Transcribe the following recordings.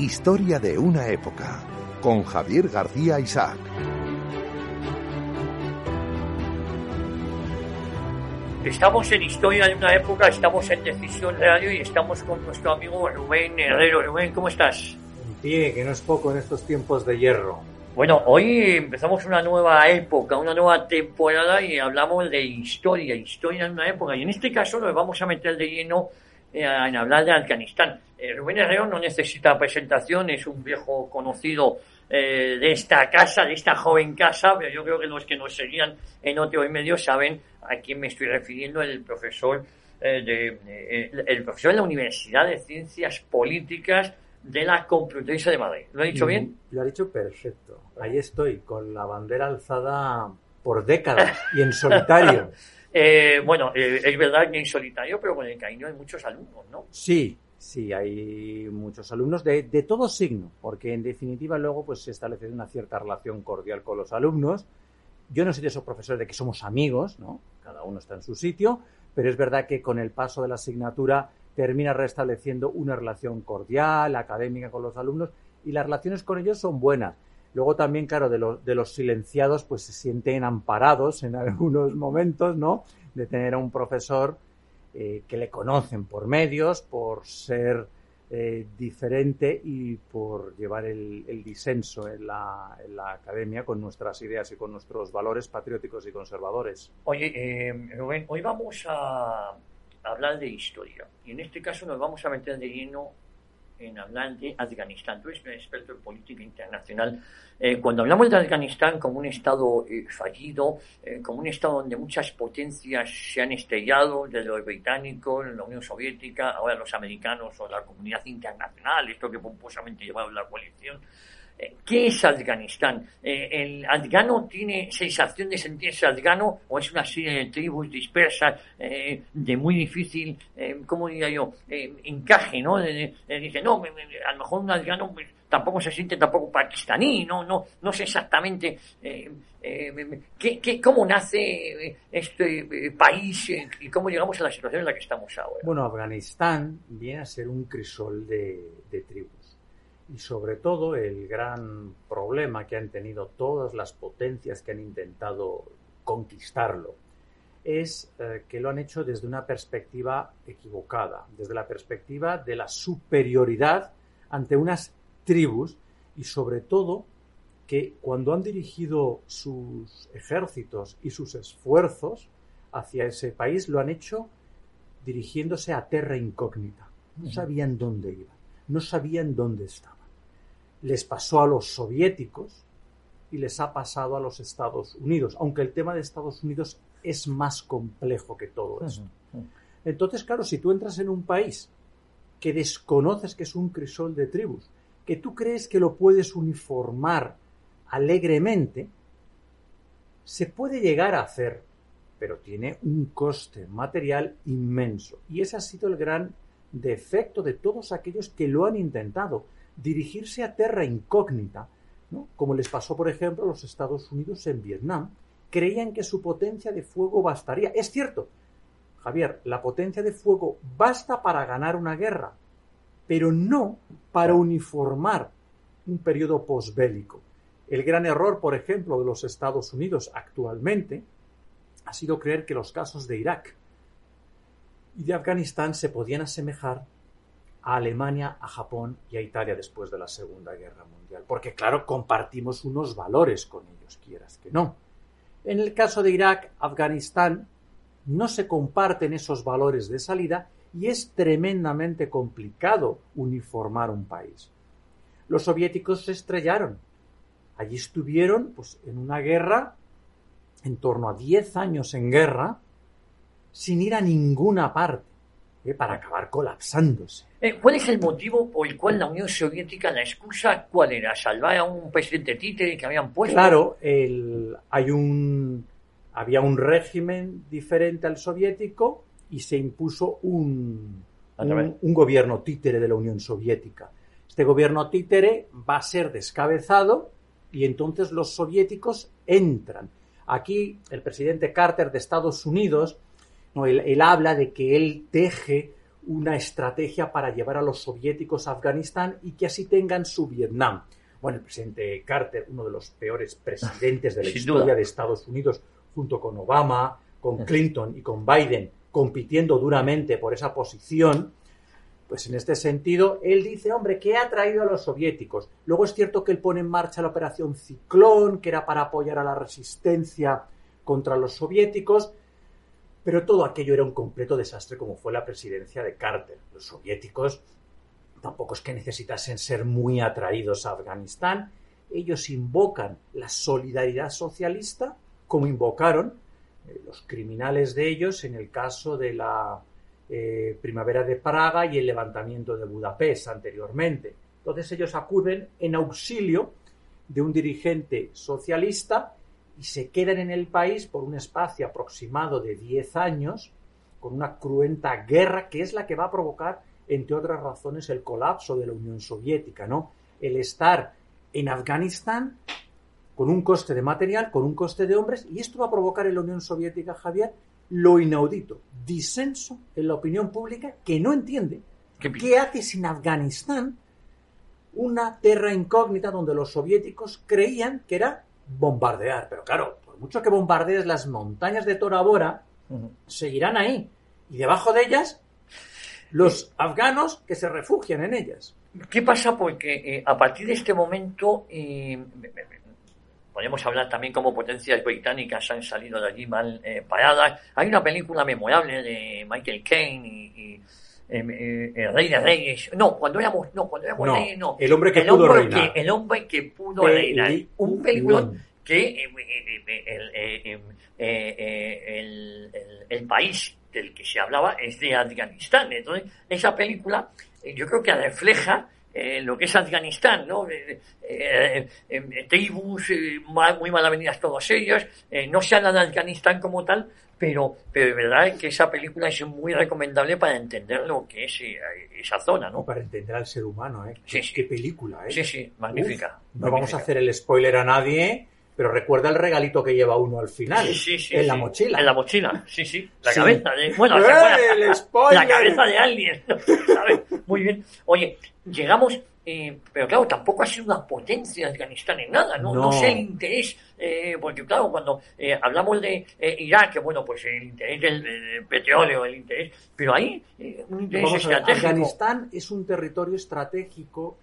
Historia de una época con Javier García Isaac. Estamos en Historia de una época, estamos en Decisión Radio y estamos con nuestro amigo Rubén Herrero. Rubén, ¿cómo estás? Bien, que no es poco en estos tiempos de hierro. Bueno, hoy empezamos una nueva época, una nueva temporada y hablamos de historia, historia de una época. Y en este caso nos vamos a meter de lleno eh, en hablar de Afganistán. Eh, Rubén Herrero no necesita presentación, es un viejo conocido eh, de esta casa, de esta joven casa, pero yo creo que los que nos seguían en otro y medio saben a quién me estoy refiriendo, el profesor, de, el profesor de la Universidad de Ciencias Políticas de la Complutense de Madrid. ¿Lo he dicho bien? Lo ha dicho perfecto. Ahí estoy, con la bandera alzada por décadas y en solitario. Eh, bueno, eh, es verdad que en solitario, pero con el cariño hay muchos alumnos, ¿no? Sí, sí, hay muchos alumnos de, de todo signo, porque en definitiva luego pues se establece una cierta relación cordial con los alumnos. Yo no soy de esos profesores de que somos amigos, ¿no? Cada uno está en su sitio, pero es verdad que con el paso de la asignatura termina restableciendo una relación cordial, académica con los alumnos y las relaciones con ellos son buenas. Luego también, claro, de, los de los silenciados, pues se sienten amparados en algunos momentos, ¿no? De tener a un profesor eh, que le conocen por medios, por ser eh, diferente y por llevar el, el disenso en la, en la, academia con nuestras ideas y con nuestros valores patrióticos y conservadores. Oye, eh, Rubén, hoy vamos a hablar de historia y en este caso nos vamos a meter de lleno en hablar de Afganistán. Tú eres un experto en política internacional. Eh, cuando hablamos de Afganistán como un Estado eh, fallido, eh, como un Estado donde muchas potencias se han estrellado, desde los británicos, la Unión Soviética, ahora los americanos o la comunidad internacional, esto que pomposamente llevaron la coalición, ¿Qué es Afganistán? ¿El afgano tiene sensación de sentirse afgano o es una serie de tribus dispersas de muy difícil, ¿cómo diría yo?, encaje, ¿no? dice, no, a lo mejor un afgano pues, tampoco se siente tampoco pakistaní, no, no, no sé exactamente ¿qué, cómo nace este país y cómo llegamos a la situación en la que estamos ahora. Bueno, Afganistán viene a ser un crisol de tribus y sobre todo el gran problema que han tenido todas las potencias que han intentado conquistarlo es eh, que lo han hecho desde una perspectiva equivocada, desde la perspectiva de la superioridad ante unas tribus y sobre todo que cuando han dirigido sus ejércitos y sus esfuerzos hacia ese país lo han hecho dirigiéndose a terra incógnita. No sabían dónde iban, no sabían dónde estaban les pasó a los soviéticos y les ha pasado a los Estados Unidos, aunque el tema de Estados Unidos es más complejo que todo eso. Entonces, claro, si tú entras en un país que desconoces que es un crisol de tribus, que tú crees que lo puedes uniformar alegremente, se puede llegar a hacer, pero tiene un coste material inmenso. Y ese ha sido el gran defecto de todos aquellos que lo han intentado dirigirse a terra incógnita, ¿no? como les pasó, por ejemplo, a los Estados Unidos en Vietnam. Creían que su potencia de fuego bastaría. Es cierto, Javier, la potencia de fuego basta para ganar una guerra, pero no para uniformar un periodo posbélico. El gran error, por ejemplo, de los Estados Unidos actualmente ha sido creer que los casos de Irak y de Afganistán se podían asemejar a Alemania, a Japón y a Italia después de la Segunda Guerra Mundial. Porque, claro, compartimos unos valores con ellos, quieras que no. En el caso de Irak, Afganistán, no se comparten esos valores de salida y es tremendamente complicado uniformar un país. Los soviéticos se estrellaron. Allí estuvieron pues, en una guerra, en torno a 10 años en guerra, sin ir a ninguna parte eh, para acabar colapsándose. Eh, ¿Cuál es el motivo por el cual la Unión Soviética, la excusa, cuál era? ¿Salvar a un presidente títere que habían puesto? Claro, el, hay un, había un régimen diferente al soviético y se impuso un, un, un gobierno títere de la Unión Soviética. Este gobierno títere va a ser descabezado y entonces los soviéticos entran. Aquí el presidente Carter de Estados Unidos, no, él, él habla de que él teje una estrategia para llevar a los soviéticos a Afganistán y que así tengan su Vietnam. Bueno, el presidente Carter, uno de los peores presidentes de la Sin historia duda. de Estados Unidos, junto con Obama, con Clinton y con Biden, compitiendo duramente por esa posición, pues en este sentido, él dice, hombre, ¿qué ha traído a los soviéticos? Luego es cierto que él pone en marcha la operación Ciclón, que era para apoyar a la resistencia contra los soviéticos, pero todo aquello era un completo desastre como fue la presidencia de Carter. Los soviéticos tampoco es que necesitasen ser muy atraídos a Afganistán. Ellos invocan la solidaridad socialista, como invocaron eh, los criminales de ellos en el caso de la eh, primavera de Praga y el levantamiento de Budapest anteriormente. Entonces ellos acuden en auxilio de un dirigente socialista y se quedan en el país por un espacio aproximado de 10 años con una cruenta guerra que es la que va a provocar, entre otras razones, el colapso de la Unión Soviética, ¿no? El estar en Afganistán con un coste de material, con un coste de hombres, y esto va a provocar en la Unión Soviética, Javier, lo inaudito, disenso en la opinión pública que no entiende ¿Qué qué hace sin Afganistán una tierra incógnita donde los soviéticos creían que era bombardear. Pero claro, por mucho que bombardees las montañas de Tora Bora, Ujú. seguirán ahí. Y debajo de ellas, los afganos que se refugian en ellas. ¿Qué pasa? Porque eh, a partir de este momento eh, podemos hablar también como potencias británicas han salido de allí mal eh, paradas. Hay una película memorable de Michael Caine y, y, eh, eh, El Rey de Reyes. No, cuando éramos, no, cuando éramos No, reyes, no. El hombre que pudo hombre reinar. que- el hombre que pudo reinar. Un peliculón que eh, eh, eh, el, eh, eh, eh, eh, el- el- el país del que se hablaba es de Afganistán. Entonces, esa película eh, yo creo que refleja eh, lo que es Afganistán, ¿no? Eh, eh, tribus eh, mal- muy mal avenidas todas ellas, eh, no se habla de Afganistán como tal, pero, pero de verdad que esa película es muy recomendable para entender lo que es esa zona, No, para entender al ser humano, ¿eh? Sí, Qué- sí. Película, ¿eh? Sí, sí, magnífica. Uf, no vamos a hacer el spoiler a nadie, pero recuerda el regalito que lleva uno al final. Sí, sí, sí, en la mochila. En la mochila, sí, sí. La Sí. cabeza de. Bueno, ¡Eh, el spoiler! La cabeza de alguien. ¿sabes? Muy bien. Oye, llegamos. eh, pero claro, tampoco ha sido una potencia Afganistán en nada, ¿no? No, No. sé el interés, eh, porque claro, cuando eh, hablamos de eh, Irak, que bueno, pues el interés del, del petróleo, el interés, pero ahí eh, un interés Vamos estratégico. Afganistán es un territorio estratégico.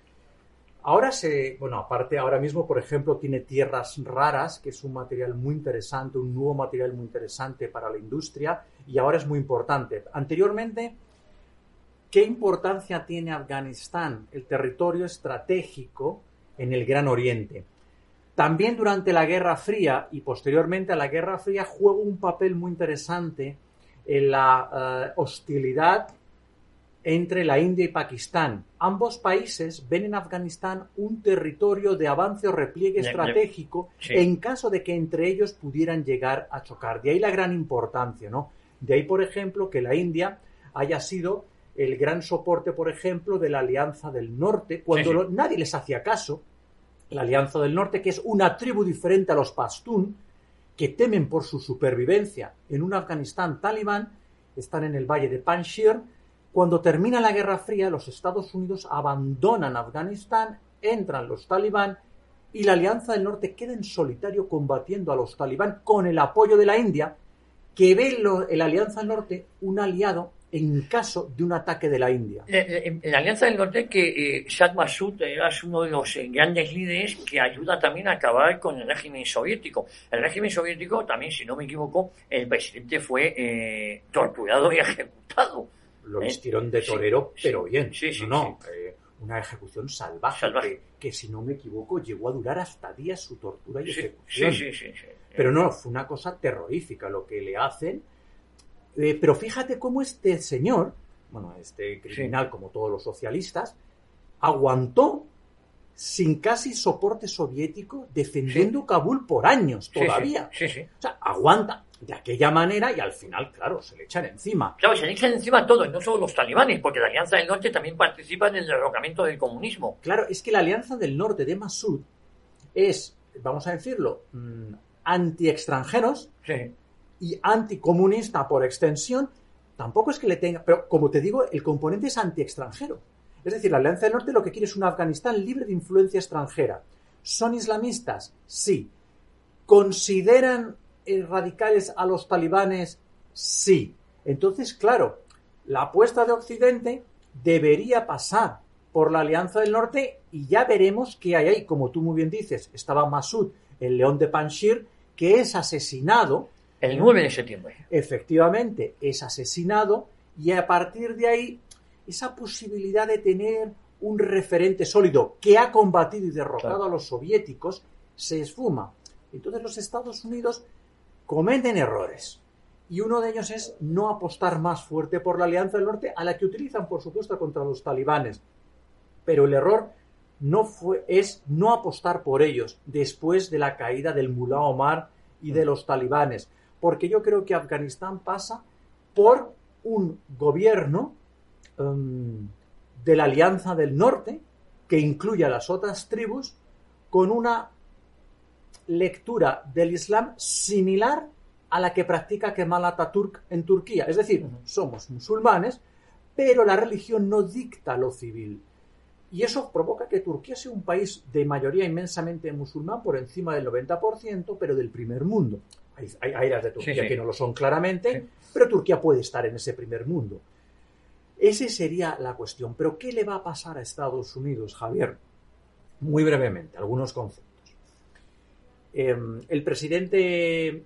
Ahora se, bueno, aparte ahora mismo, por ejemplo, tiene tierras raras, que es un material muy interesante, un nuevo material muy interesante para la industria y ahora es muy importante. Anteriormente, ¿qué importancia tiene Afganistán, el territorio estratégico en el Gran Oriente? También durante la Guerra Fría y posteriormente a la Guerra Fría juega un papel muy interesante en la eh, hostilidad entre la India y Pakistán. Ambos países ven en Afganistán un territorio de avance o repliegue estratégico sí. en caso de que entre ellos pudieran llegar a chocar. De ahí la gran importancia, ¿no? De ahí, por ejemplo, que la India haya sido el gran soporte, por ejemplo, de la Alianza del Norte, cuando Sí, sí. lo- nadie les hacía caso. La Alianza del Norte, que es una tribu diferente a los Pashtun, que temen por su supervivencia en un Afganistán talibán, están en el valle de Panjshir. Cuando termina la Guerra Fría, los Estados Unidos abandonan Afganistán, entran los talibán y la Alianza del Norte queda en solitario combatiendo a los talibán con el apoyo de la India, que ve la Alianza del Norte un aliado en caso de un ataque de la India. La, la- la Alianza del Norte, que eh, Shah Massoud era uno de los eh, grandes líderes que ayuda también a acabar con el régimen soviético. El régimen soviético, también, si no me equivoco, el presidente fue eh, torturado y ejecutado. Lo ¿Eh? vistieron de torero, sí, pero bien. sí, sí, no, eh, una ejecución salvaje, Salvaje. Que, que, si no me equivoco, llegó a durar hasta días su tortura y ejecución. sí, sí, sí. Pero no, fue una cosa terrorífica lo que le hacen. Eh, pero fíjate cómo este señor bueno, este criminal como todos los socialistas, aguantó sin casi soporte soviético defendiendo Kabul por años todavía. Sí, sí. O sea, aguanta de aquella manera y al final, claro, se le echan encima. Claro, se le echan encima a todos, no solo los talibanes, porque la Alianza del Norte también participa en el derrocamiento del comunismo. Claro, es que la Alianza del Norte de Masud es, vamos a decirlo, mm, anti-extranjeros Sí. y anticomunista por extensión. Tampoco es que le tenga, pero como te digo, el componente es anti-extranjero. Es decir, la Alianza del Norte lo que quiere es un Afganistán libre de influencia extranjera. ¿Son islamistas? Sí. ¿Consideran radicales a los talibanes? Sí. Entonces, claro, la apuesta de Occidente debería pasar por la Alianza del Norte y ya veremos qué hay ahí. Como tú muy bien dices, estaba Masud, el león de Panjshir, que es asesinado. El 9 de septiembre. Efectivamente, es asesinado y a partir de ahí esa posibilidad de tener un referente sólido que ha combatido y derrotado Claro. a los soviéticos se esfuma. Entonces los Estados Unidos cometen errores. Y uno de ellos es no apostar más fuerte por la Alianza del Norte, a la que utilizan, por supuesto, contra los talibanes. Pero el error no es no apostar por ellos después de la caída del Mullah Omar y de los talibanes. Porque yo creo que Afganistán pasa por un gobierno em, de la Alianza del Norte que incluye a las otras tribus con una lectura del Islam similar a la que practica Kemal Atatürk en Turquía. Es decir, somos musulmanes, pero la religión no dicta lo civil. Y eso provoca que Turquía sea un país de mayoría inmensamente musulmán, por encima del 90%, pero del primer mundo. Hay, hay áreas de Turquía Sí, sí. que no lo son claramente, Sí. pero Turquía puede estar en ese primer mundo. Esa sería la cuestión. Pero ¿qué le va a pasar a Estados Unidos, Javier? Muy brevemente, algunos conceptos. Em, el presidente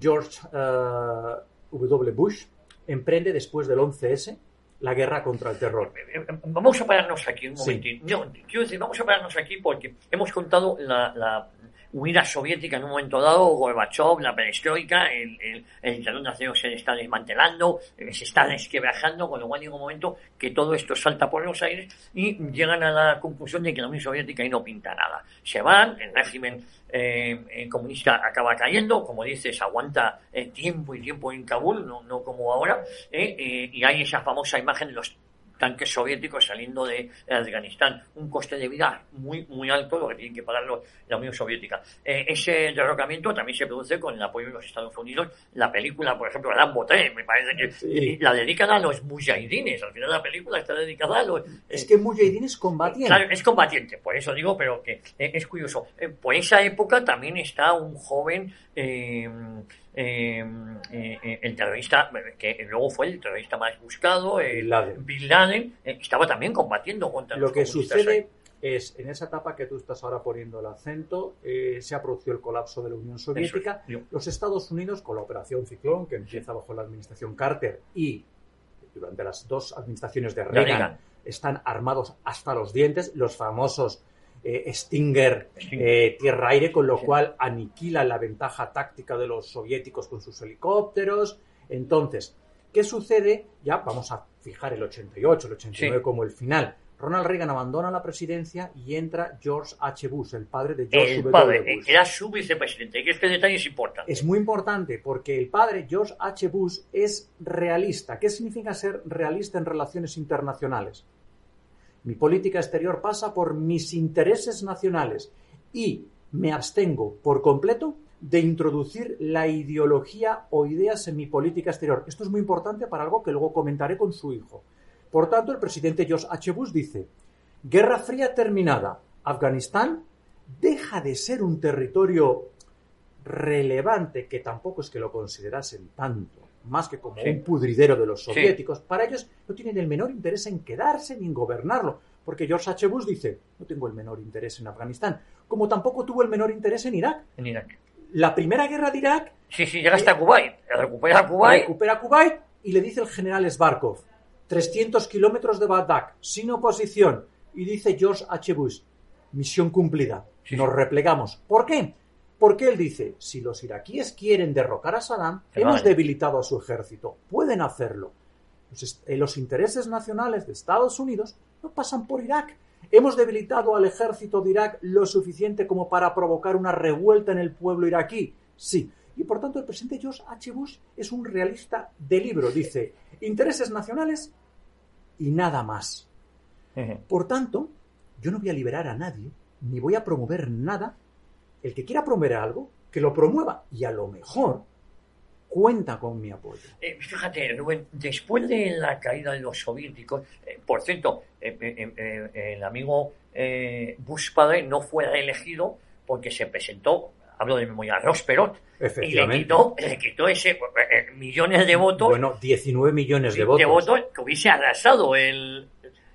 George eh, W. Bush emprende después del 11S la guerra contra el terror. Eh, eh, Vamos a pararnos aquí un Sí. momentito. No, quiero decir, vamos a pararnos aquí porque hemos contado la, la huida soviética en un momento dado, Gorbachev, la perestroika, el, el, el de acero se está desmantelando, eh, se está desquebrajando, con lo cual llega un momento que todo esto salta por los aires y llegan a la conclusión de que la Unión Soviética ahí no pinta nada. Se van, el régimen eh, eh, comunista acaba cayendo, como dices, aguanta eh, tiempo y tiempo en Kabul, no, no como ahora, eh, eh, y hay esa famosa imagen de los tanques soviéticos saliendo de Afganistán. Un coste de vida muy, muy alto, lo que tienen que pagar los- la Unión Soviética. Eh, ese derrocamiento también se produce con el apoyo de los Estados Unidos. La película, por ejemplo, Rambo 3, me parece que Sí. la dedican a los mujahidines. Al final la película está dedicada a los... Es eh, que Mujahideen combatiente. Claro, es combatiente, por eso digo, pero que eh, es curioso. Eh, por esa época también está un joven, eh, eh, eh, el terrorista, que luego fue el terrorista más buscado, Bin Laden. Bin Laden, eh, estaba también combatiendo contra Lo los que sucede es, en esa etapa que tú estás ahora poniendo el acento, se ha producido el colapso de la Unión Soviética. Es. Los Estados Unidos, con la Operación Ciclón, que empieza bajo la administración Carter y durante las dos administraciones de Reagan, Reagan. están armados hasta los dientes, los famosos eh, Stinger eh, tierra-aire, con lo Sí. cual aniquilan la ventaja táctica de los soviéticos con sus helicópteros. Entonces, ¿qué sucede? Ya vamos a fijar el 88, el 89 Sí. como el final. Ronald Reagan abandona la presidencia y entra George H. Bush, el padre de George El W. padre, Bush. era su vicepresidente, que este detalle es importante. Es muy importante porque el padre, George H. Bush, es realista. ¿Qué significa ser realista en relaciones internacionales? Mi política exterior pasa por mis intereses nacionales y me abstengo por completo de introducir la ideología o ideas en mi política exterior. Esto es muy importante para algo que luego comentaré con su hijo. Por tanto, el presidente George H. Bush dice, Guerra Fría terminada. Afganistán deja de ser un territorio relevante, que tampoco es que lo considerasen tanto, más que como Sí. un pudridero de los soviéticos. Para ellos no tienen el menor interés en quedarse ni en gobernarlo, porque George H. Bush dice, no tengo el menor interés en Afganistán, como tampoco tuvo el menor interés en Irak. En Irak. La primera guerra de Irak Sí, sí, llega hasta Kuwait, recupera Kuwait, recupera Kuwait y le dice el general Svarkov, 300 kilómetros de Bagdad, sin oposición, y dice George H. Bush, misión cumplida, Sí, nos replegamos. ¿Por qué? Porque él dice, si los iraquíes quieren derrocar a Saddam, hemos vale. debilitado a su ejército, pueden hacerlo. Los, eh, los intereses nacionales de Estados Unidos no pasan por Irak. ¿Hemos debilitado al ejército de Irak lo suficiente como para provocar una revuelta en el pueblo iraquí? Sí. Y por tanto el presidente George H. Bush es un realista de libro. Dice, intereses nacionales y nada más. Por tanto, yo no voy a liberar a nadie, ni voy a promover nada. El que quiera promover algo, que lo promueva. Y a lo mejor cuenta con mi apoyo. Eh, fíjate, Rubén, después de la caída de los soviéticos, eh, por cierto, eh, el amigo Bush padre no fue reelegido porque se presentó, hablo de memoria, Ross Perot, y le quitó, le quitó ese millones de votos. Bueno, 19 millones de votos. De votos que hubiese arrasado el,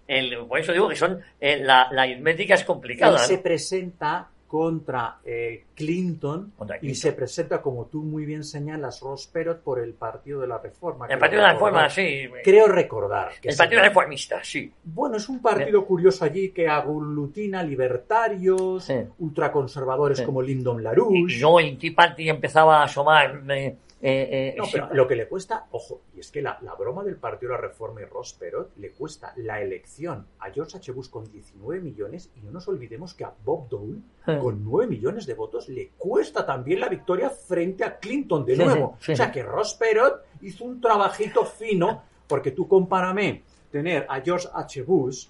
el, por eso digo que son la, la aritmética es complicada. Él se presenta contra eh, Clinton, y se presenta, como tú muy bien señalas, Ross Perot por el Partido de la Reforma. El Partido de la Reforma, sí. Creo recordar. Que el Partido Reformista, sí. Bueno, es un partido curioso allí que aglutina libertarios, ultraconservadores como Lyndon LaRouche. Y, no, el Tea Party empezaba a asomar... Eh, eh, eh, no, pero lo que le cuesta, ojo, y es que la, broma del Partido de la Reforma y Ross Perot le cuesta la elección a George H. Bush con 19 millones y no nos olvidemos que a Bob Dole con 9 millones de votos le cuesta también la victoria frente a Clinton de nuevo. O sea que Ross Perot hizo un trabajito fino porque tú compárame tener a George H. Bush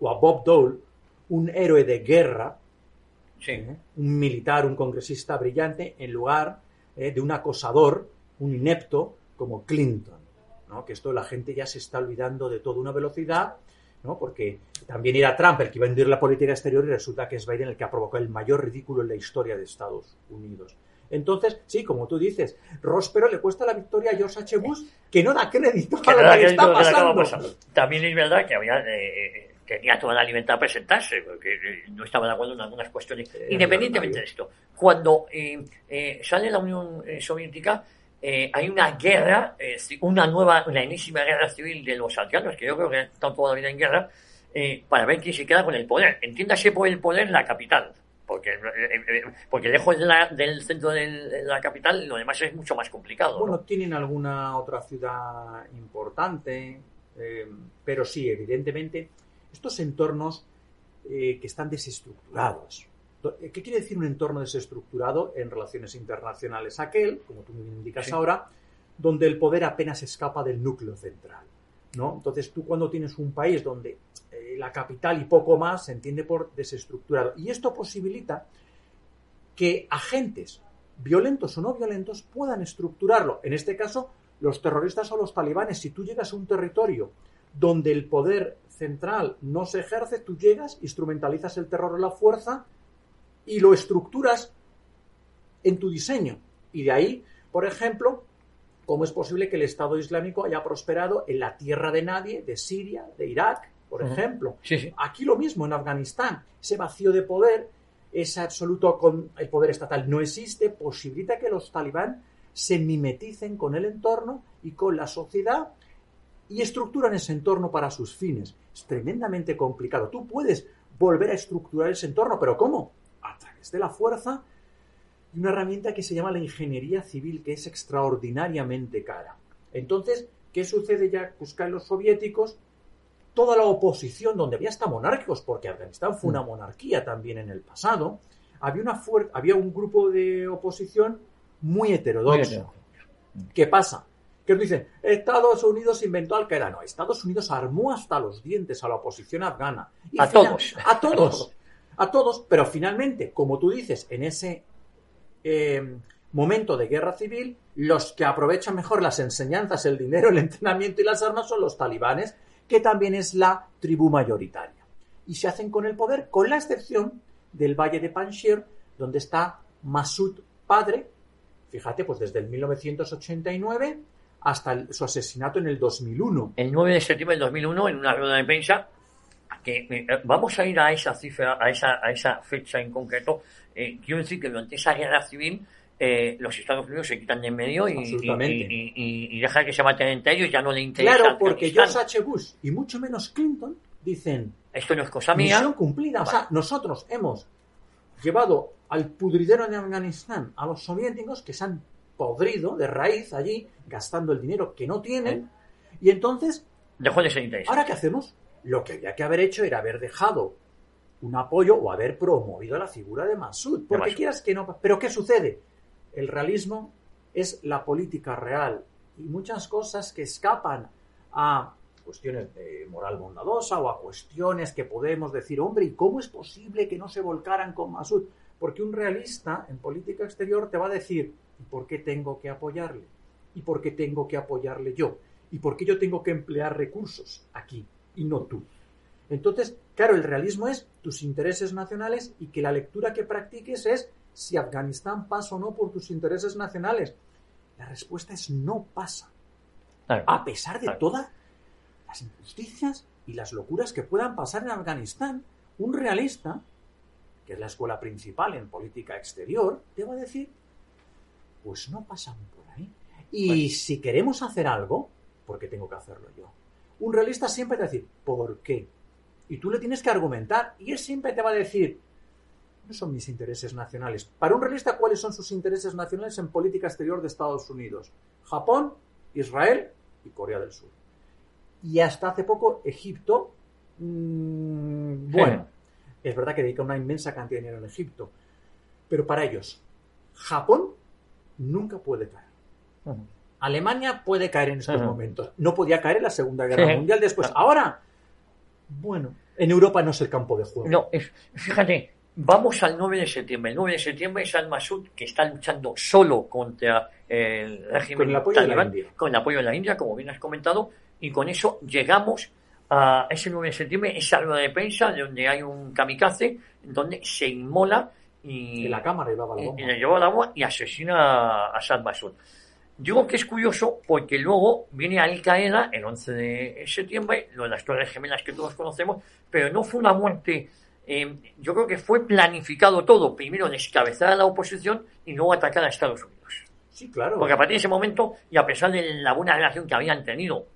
o a Bob Dole, un héroe de guerra, ¿eh? un militar, un congresista brillante, en lugar eh, de un acosador, un inepto como Clinton. ¿no? Que esto la gente ya se está olvidando de toda una velocidad, ¿no? porque también era Trump el que iba a hundir la política exterior y resulta que es Biden el que ha provocado el mayor ridículo en la historia de Estados Unidos. Entonces, sí, como tú dices, Rospero le cuesta la victoria a George H. Bush, que no da crédito a lo que, está pasando. También es verdad que había eh, eh, tenía toda la libertad a presentarse, porque eh, no estaba de acuerdo en algunas cuestiones. Independientemente de esto, cuando eh, eh, sale la Unión Soviética, hay una guerra, una nueva, una enésima guerra civil de los aldeanos, que yo creo que están toda la vida en guerra, para ver quién se queda con el poder. Entiéndase por el poder la capital. Porque, porque lejos del centro de la capital lo demás es mucho más complicado. Bueno, tienen alguna otra ciudad importante, pero sí, evidentemente, estos entornos eh, que están desestructurados. ¿Qué quiere decir un entorno desestructurado en relaciones internacionales? Aquel, como tú me indicas ahora, donde el poder apenas escapa del núcleo central. ¿no? Entonces tú cuando tienes un país donde eh, la capital y poco más se entiende por desestructurado. Y esto posibilita que agentes violentos o no violentos puedan estructurarlo. En este caso, los terroristas o los talibanes. Si tú llegas a un territorio donde el poder central no se ejerce, tú llegas, instrumentalizas el terror o la fuerza y lo estructuras en tu diseño. Y de ahí, por ejemplo, cómo es posible que el Estado Islámico haya prosperado en la tierra de nadie, de Siria, de Irak, por ejemplo. Aquí lo mismo, en Afganistán, ese vacío de poder, ese absoluto con el poder estatal no existe, posibilita que los talibán se mimeticen con el entorno y con la sociedad y estructuran ese entorno para sus fines. Es tremendamente complicado. Tú puedes volver a estructurar ese entorno, pero ¿cómo? A través de la fuerza y una herramienta que se llama la ingeniería civil, que es extraordinariamente cara. Entonces, ¿qué sucede ya? Buscan los soviéticos toda la oposición, donde había hasta monárquicos, porque Afganistán fue una mm. monarquía también en el pasado, había, una había un grupo de oposición muy heterodoxo. ¿Qué pasa? Que dicen, Estados Unidos inventó al Qaeda. No, Estados Unidos armó hasta los dientes a la oposición afgana. a todos. A todos. A todos. Pero finalmente, como tú dices, en ese eh, momento de guerra civil, los que aprovechan mejor las enseñanzas, el dinero, el entrenamiento y las armas son los talibanes, que también es la tribu mayoritaria. Y se hacen con el poder, con la excepción del Valle de Panjshir, donde está Masud padre, fíjate, pues desde el 1989 hasta su asesinato en el 2001. El 9 de septiembre del 2001, en una rueda de prensa, que eh, vamos a ir a esa cifra, a esa, a esa fecha en concreto. Eh, quiero decir que durante esa guerra civil eh, los Estados Unidos se quitan de en medio y, y, dejan que se maten entre ellos, ya no le interesa. Claro, porque George H. Bush y mucho menos Clinton dicen: Esto no es cosa mía. Misión cumplida. O sea, nosotros hemos llevado al pudridero de Afganistán a los soviéticos que se han podrido de raíz allí, gastando el dinero que no tienen, Y entonces, Dejó de ser interesante. ¿ahora qué hacemos? Lo que había que haber hecho era haber dejado un apoyo o haber promovido la figura de Masud. Porque Masud. quieras que no. Pero ¿qué sucede? El realismo es la política real y muchas cosas que escapan a cuestiones de moral bondadosa o a cuestiones que podemos decir, hombre, ¿y cómo es posible que no se volcaran con Masud? Porque un realista en política exterior te va a decir, ¿y por qué tengo que apoyarle? ¿Y por qué tengo que apoyarle yo? ¿Y por qué yo tengo que emplear recursos aquí y no tú? Entonces, claro, el realismo es tus intereses nacionales y que la lectura que practiques es si Afganistán pasa o no por tus intereses nacionales. La respuesta es no pasa. Claro. A pesar de Claro. todas las injusticias y las locuras que puedan pasar en Afganistán, un realista, que es la escuela principal en política exterior, te va a decir, pues no pasan por ahí. Y si queremos hacer algo, ¿por qué tengo que hacerlo yo? Un realista siempre te va a decir, ¿por qué? Y tú le tienes que argumentar y él siempre te va a decir, no son mis intereses nacionales. Para un realista, ¿cuáles son sus intereses nacionales en política exterior de Estados Unidos? Japón, Israel y Corea del Sur. Y hasta hace poco Egipto, mm, bueno, es verdad que dedica una inmensa cantidad de dinero en Egipto, pero para ellos, Japón nunca puede caer. Alemania puede caer en estos momentos. No podía caer en la Segunda Guerra Sí. Mundial después. Ahora, bueno, en Europa no es el campo de juego. No, es- fíjate, vamos al 9 de septiembre. El 9 de septiembre es al-Masud que está luchando solo contra el régimen Con el apoyo de la talibán, India. con el apoyo de la India, como bien has comentado, y con eso llegamos ese 9 de septiembre, esa rueda de prensa donde hay un kamikaze, donde se inmola y, la cámara llevaba la y- bomba. y le lleva al agua y asesina a Assad Masud. Digo que es curioso porque luego viene Al Qaeda el 11 de septiembre, lo de las Torres Gemelas que todos conocemos, pero no fue una muerte. eh, yo creo que fue planificado todo. Primero descabezar a la oposición y luego atacar a Estados Unidos. Sí, claro. Porque a partir de ese momento, y a pesar de la buena relación que habían tenido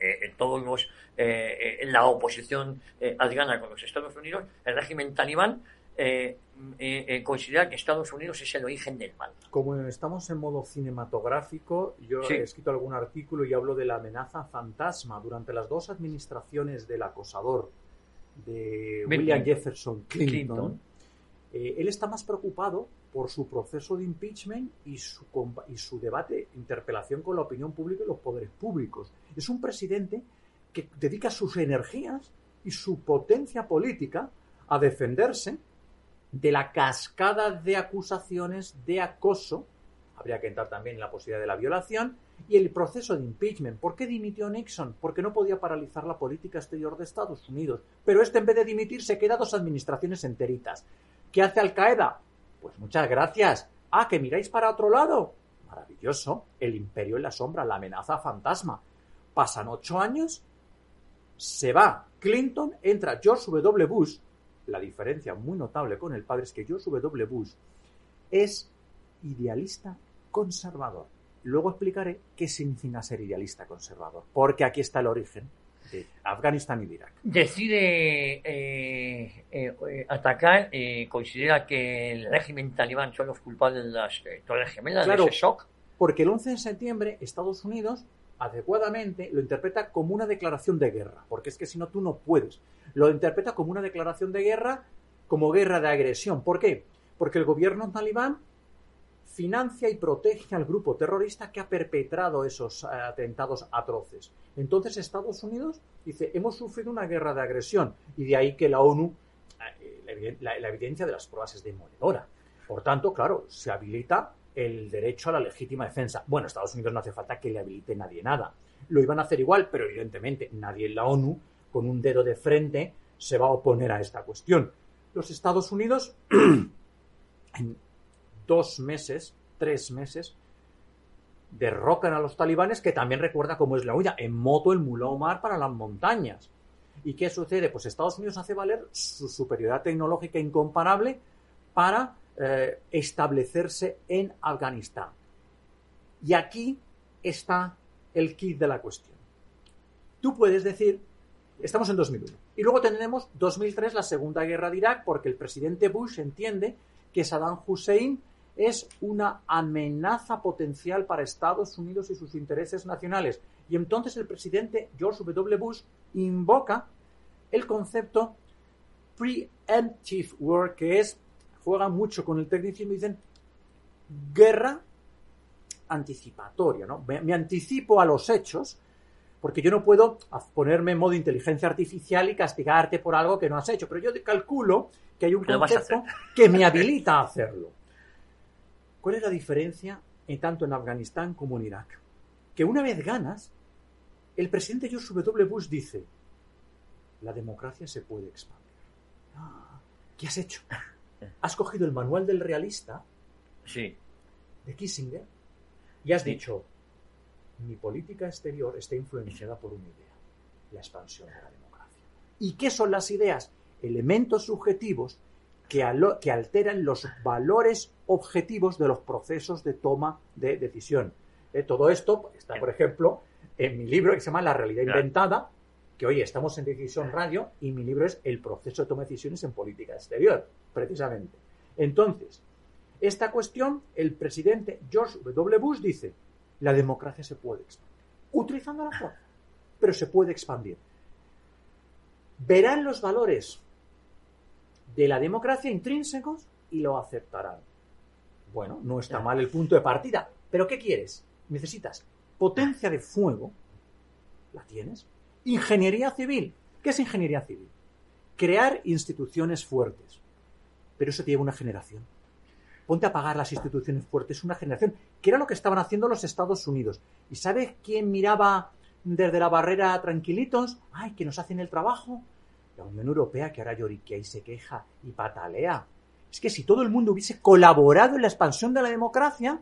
eh, eh, todos los eh, la oposición eh, afgana con los Estados Unidos, el régimen talibán eh, eh, eh, considera que Estados Unidos es el origen del mal. Como estamos en modo cinematográfico, yo Sí. he escrito algún artículo y hablo de la amenaza fantasma durante las dos administraciones del acosador de William. Jefferson Clinton. Clinton. eh, él está más preocupado por su proceso de impeachment y su, y su debate, interpelación con la opinión pública y los poderes públicos. Es un presidente que dedica sus energías y su potencia política a defenderse de la cascada de acusaciones de acoso, habría que entrar también en la posibilidad de la violación, y el proceso de impeachment. ¿Por qué dimitió Nixon? Porque no podía paralizar la política exterior de Estados Unidos. Pero este, en vez de dimitir, se queda dos administraciones enteritas. ¿Qué hace Al Qaeda? Pues muchas gracias. Ah, que miráis para otro lado. Maravilloso. El imperio en la sombra, la amenaza fantasma. Pasan ocho años, se va Clinton, entra George W. Bush. La diferencia muy notable con el padre es que George W. Bush es idealista conservador. Luego explicaré qué significa ser idealista conservador, porque aquí está el origen de Afganistán y de Irak. Decide eh, eh, atacar, eh, considera que el régimen talibán son los culpables de las eh, Torres Gemelas, Claro. de ese shock. Porque el 11 de septiembre Estados Unidos adecuadamente lo interpreta como una declaración de guerra, porque es que si no tú no puedes. Lo interpreta como una declaración de guerra, como guerra de agresión. ¿Por qué? Porque el gobierno talibán financia y protege al grupo terrorista que ha perpetrado esos eh, atentados atroces. Entonces Estados Unidos dice, hemos sufrido una guerra de agresión y de ahí que la ONU, eh, la, la evidencia de las pruebas es demoledora. Por tanto, claro, se habilita el derecho a la legítima defensa. Bueno, Estados Unidos no hace falta que le habilite nadie nada. Lo iban a hacer igual, pero evidentemente nadie en la ONU, con un dedo de frente, se va a oponer a esta cuestión. Los Estados Unidos, en dos meses, tres meses, derrocan a los talibanes, que también recuerda cómo es la huida, en moto el Mullah Omar para las montañas. ¿Y qué sucede? Pues Estados Unidos hace valer su superioridad tecnológica incomparable para eh, establecerse en Afganistán. Y aquí está el kit de la cuestión. Tú puedes decir, estamos en 2001, y luego tendremos 2003 la Segunda Guerra de Irak, porque el presidente Bush entiende que Saddam Hussein es una amenaza potencial para Estados Unidos y sus intereses nacionales. Y entonces el presidente George W. Bush invoca el concepto preemptive war, que es, juega mucho con el tecnicismo y dicen guerra anticipatoria, ¿no? Me, me anticipo a los hechos porque yo no puedo ponerme en modo inteligencia artificial y castigarte por algo que no has hecho, pero yo calculo que hay un concepto que me habilita a hacerlo. ¿Cuál es la diferencia en tanto en Afganistán como en Irak? Que una vez ganas, el presidente George W. Bush dice, la democracia se puede expandir. Ah, ¿Qué has hecho? Has cogido el manual del realista Sí. de Kissinger y has dicho, mi política exterior está influenciada por una idea, la expansión de la democracia. ¿Y qué son las ideas? Elementos subjetivos que, alo- que alteran los valores objetivos de los procesos de toma de decisión. Eh, todo esto está, por ejemplo, en mi libro que se llama La realidad inventada, que hoy estamos en Decisión Radio, y mi libro es El proceso de toma de decisiones en política exterior, precisamente. Entonces, esta cuestión, el presidente George W. Bush dice, la democracia se puede expandir, utilizando la fuerza, pero se puede expandir. Verán los valores de la democracia intrínsecos y lo aceptarán. Bueno, no está mal el punto de partida, pero ¿qué quieres? Necesitas potencia de fuego, ¿la tienes? Ingeniería civil, ¿qué es ingeniería civil? Crear instituciones fuertes, pero eso te lleva una generación ponte a pagar las instituciones fuertes, una generación, que era lo que estaban haciendo los Estados Unidos. ¿Y sabes quién miraba desde la barrera tranquilitos? ¡Ay, que nos hacen el trabajo! La Unión Europea, que ahora lloriquea y se queja y patalea. Es que si todo el mundo hubiese colaborado en la expansión de la democracia,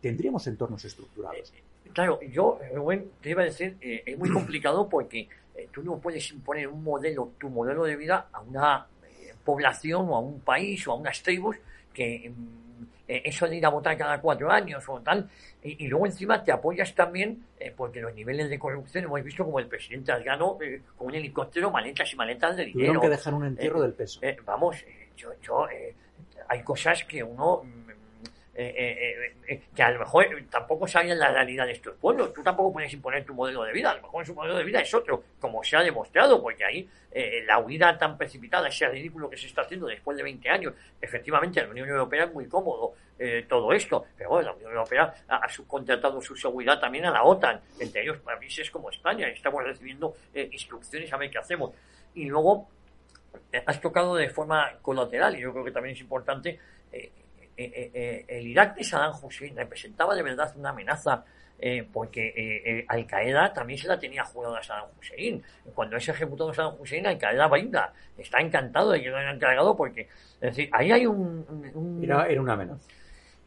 tendríamos entornos estructurados. Claro, yo, te iba a decir, eh, es muy complicado porque eh, tú no puedes imponer un modelo, tu modelo de vida a una eh, población o a un país o a unas tribus que mm, eh, eso de ir a votar cada cuatro años o tal, y, y luego encima te apoyas también, eh, porque los niveles de corrupción hemos visto como el presidente afgano eh, con un helicóptero, maletas y maletas de Tuvieron dinero. que dejar un entierro Eh, del peso. Vamos, yo, yo hay cosas que uno mm, eh, eh, eh, que a lo mejor tampoco sabían la realidad de estos pueblos. Tú tampoco puedes imponer tu modelo de vida. A lo mejor su modelo de vida es otro, como se ha demostrado, porque ahí la huida tan precipitada, ese ridículo que se está haciendo después de 20 años, efectivamente, la Unión Europea es muy cómodo todo esto, pero bueno, la Unión Europea ha, subcontratado su seguridad también a la OTAN, entre ellos países como España, estamos recibiendo instrucciones a ver qué hacemos. Y luego has tocado de forma colateral, y yo creo que también es importante, eh, eh, eh, el Irak de Saddam Hussein representaba de verdad una amenaza eh, porque eh, eh, Al Qaeda también se la tenía jurada a Saddam Hussein. Cuando es ejecutado Saddam Hussein, Al Qaeda brinda. Está encantado de que lo hayan encargado porque, es decir, ahí hay un. un- un- Era, era una amenaza.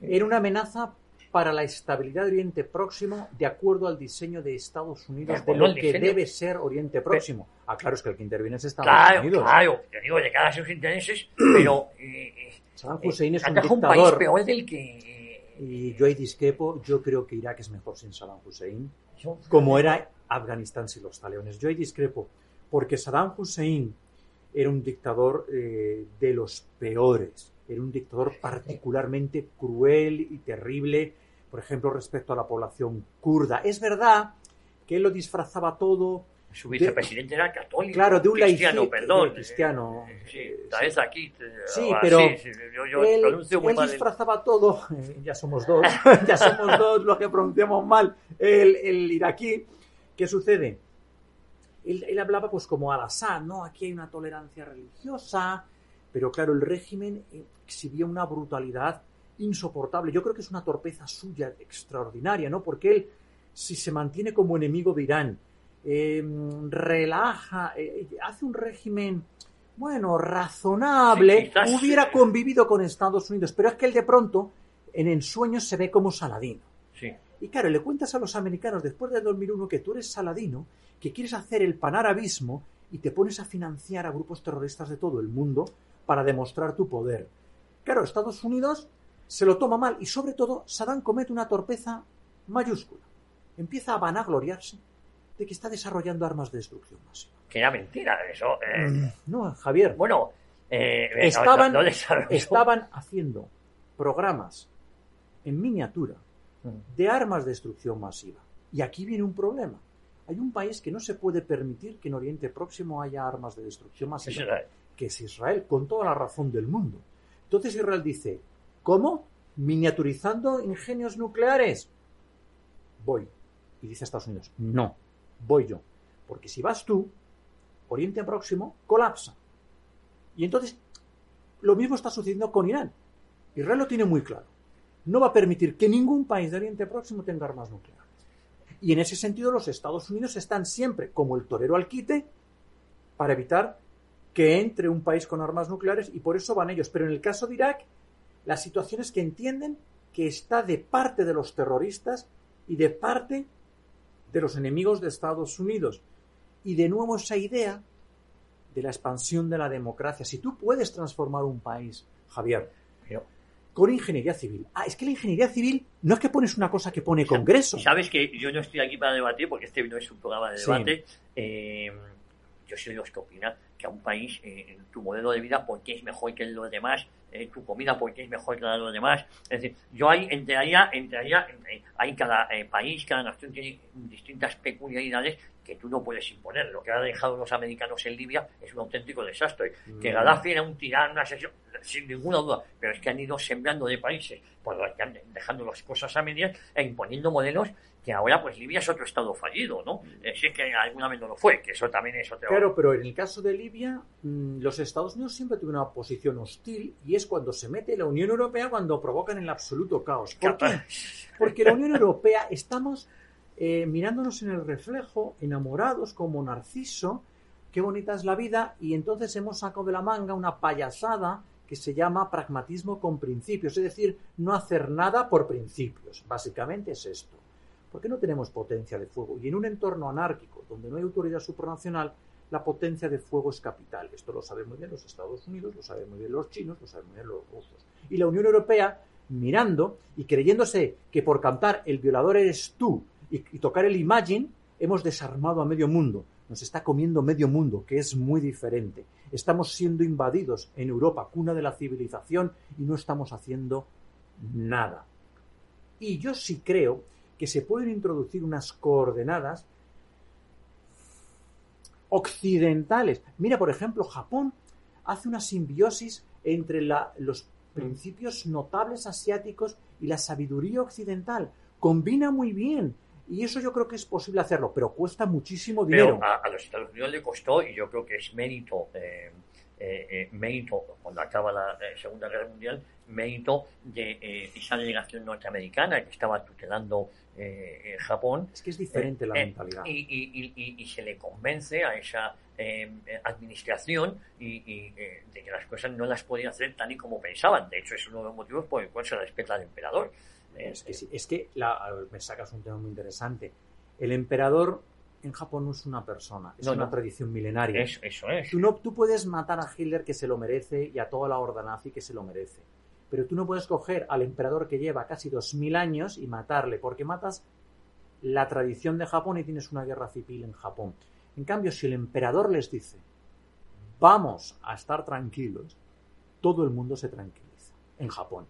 Era una amenaza para la estabilidad de Oriente Próximo de acuerdo al diseño de Estados Unidos de acuerdo lo que diseño. debe ser Oriente Próximo. Ah, claro, es que el que interviene es Estados Claro, Unidos. claro, te digo, de cara a sus intereses, pero. Eh, eh, Saddam Hussein es un ataca un país dictador. peor del que. eh, Y yo ahí discrepo. Yo creo que Irak es mejor sin Saddam Hussein. yo- como era Afganistán sin los talibanes. Yo ahí discrepo, porque Saddam Hussein era un dictador eh, de los peores, era un dictador particularmente cruel y terrible, por ejemplo, respecto a la población kurda. Es verdad que él lo disfrazaba todo, Su vicepresidente era católico. claro, de un cristiano, laici- perdón. de cristiano. Eh, Sí, eh, vez aquí. te- Sí, ah, pero sí, yo, yo él, él mal el- disfrazaba todo, eh, ya somos dos, ya somos dos los que pronunciamos mal el, el iraquí. ¿Qué sucede? Él, él hablaba pues como al-Assad, ¿no? Aquí hay una tolerancia religiosa, pero claro, el régimen eh, exhibía una brutalidad insoportable. Yo creo que es una torpeza suya extraordinaria, ¿no? Porque él, si se mantiene como enemigo de Irán, eh, relaja, eh, hace un régimen, bueno, razonable, Sí, hubiera convivido con Estados Unidos, pero es que él de pronto, en ensueños, se ve como Saladino. Sí. Y claro, le cuentas a los americanos después de 2001 que tú eres Saladino, que quieres hacer el panarabismo y te pones a financiar a grupos terroristas de todo el mundo para demostrar tu poder. Claro, Estados Unidos se lo toma mal y sobre todo Saddam comete una torpeza mayúscula. Empieza a vanagloriarse de que está desarrollando armas de destrucción masiva. Que era mentira eso. eh, No, Javier, Bueno, eh, Estaban- no- no desarrolló. estaban haciendo programas en miniatura de armas de destrucción masiva. Y aquí viene un problema. hay un país que no se puede permitir que en Oriente Próximo haya armas de destrucción masiva, que es Israel, con toda la razón del mundo. Entonces Israel dice, ¿cómo? ¿Miniaturizando ingenios nucleares? Voy. Y dice Estados Unidos, no, voy yo. Porque si vas tú, Oriente Próximo colapsa. Y entonces, lo mismo está sucediendo con Irán. Israel lo tiene muy claro. No va a permitir que ningún país de Oriente Próximo tenga armas nucleares. Y en ese sentido, los Estados Unidos están siempre como el torero al quite para evitar que entre un país con armas nucleares y por eso van ellos. Pero en el caso de Irak, la situación es que entienden que está de parte de los terroristas y de parte de los enemigos de Estados Unidos. Y de nuevo esa idea de la expansión de la democracia. Si tú puedes transformar un país, Javier, con ingeniería civil. Ah, es que la ingeniería civil no es que pones una cosa que pone Congreso. Sabes que yo no estoy aquí para debatir porque este no es un programa de debate. Eh, yo soy de los que opinan que a un país, eh, tu modelo de vida, porque es mejor que los demás, eh, tu comida, porque es mejor que la de los demás. Es decir, yo ahí entraría, entraría, hay cada país, cada nación tiene distintas peculiaridades que tú no puedes imponer. Lo que han dejado los americanos en Libia es un auténtico desastre. Que mm. Gaddafi era un tirano, una sesión, sin ninguna duda, pero es que han ido sembrando de países, pues dejando las cosas a medias e imponiendo modelos que ahora pues Libia es otro estado fallido, ¿no? Mm. Eh, si es que alguna vez no lo fue, que eso también es otro... Claro, pero en el caso de Libia, mm, los Estados Unidos siempre tuvieron una posición hostil y es cuando se mete la Unión Europea cuando provocan el absoluto caos. ¿Por qué? Porque la Unión Europea estamos eh, mirándonos en el reflejo, enamorados como Narciso, qué bonita es la vida, y entonces hemos sacado de la manga una payasada que se llama pragmatismo con principios, es decir, no hacer nada por principios. Básicamente es esto. ¿Por qué no tenemos potencia de fuego? Y en un entorno anárquico, donde no hay autoridad supranacional, la potencia de fuego es capital. Esto lo saben muy bien los Estados Unidos, lo saben muy bien los chinos, lo saben muy bien los rusos. Y la Unión Europea, mirando y creyéndose que por cantar el violador eres tú, y, tocar el Imagine, hemos desarmado a medio mundo. Nos está comiendo medio mundo, que es muy diferente. Estamos siendo invadidos en Europa, cuna de la civilización, y no estamos haciendo nada. Y yo sí creo que se pueden introducir unas coordenadas occidentales. Mira, por ejemplo, Japón hace una simbiosis entre los principios notables asiáticos y la sabiduría occidental. Combina muy bien y eso yo creo que es posible hacerlo, pero cuesta muchísimo dinero. a, los Estados Unidos le costó, y yo creo que es mérito, eh, eh, eh, mérito, cuando acaba la Segunda Guerra Mundial, mérito de esa delegación norteamericana que estaba tutelando Japón. Es que es diferente la mentalidad. Y, se le convence a esa administración y, de que las cosas no las podía hacer tal y como pensaban. De hecho, es uno de los motivos por el cual se respeta al emperador. Es que, es que me sacas un tema muy interesante. El emperador en Japón no es una persona, es una tradición milenaria. eso es. Tú, no, tú puedes matar a Hitler que se lo merece y a toda la horda nazi que se lo merece. Pero tú no puedes coger al emperador que lleva casi dos mil años y matarle, porque matas la tradición de Japón y tienes una guerra civil en Japón. En cambio, si el emperador les dice, vamos a estar tranquilos, todo el mundo se tranquiliza en Japón.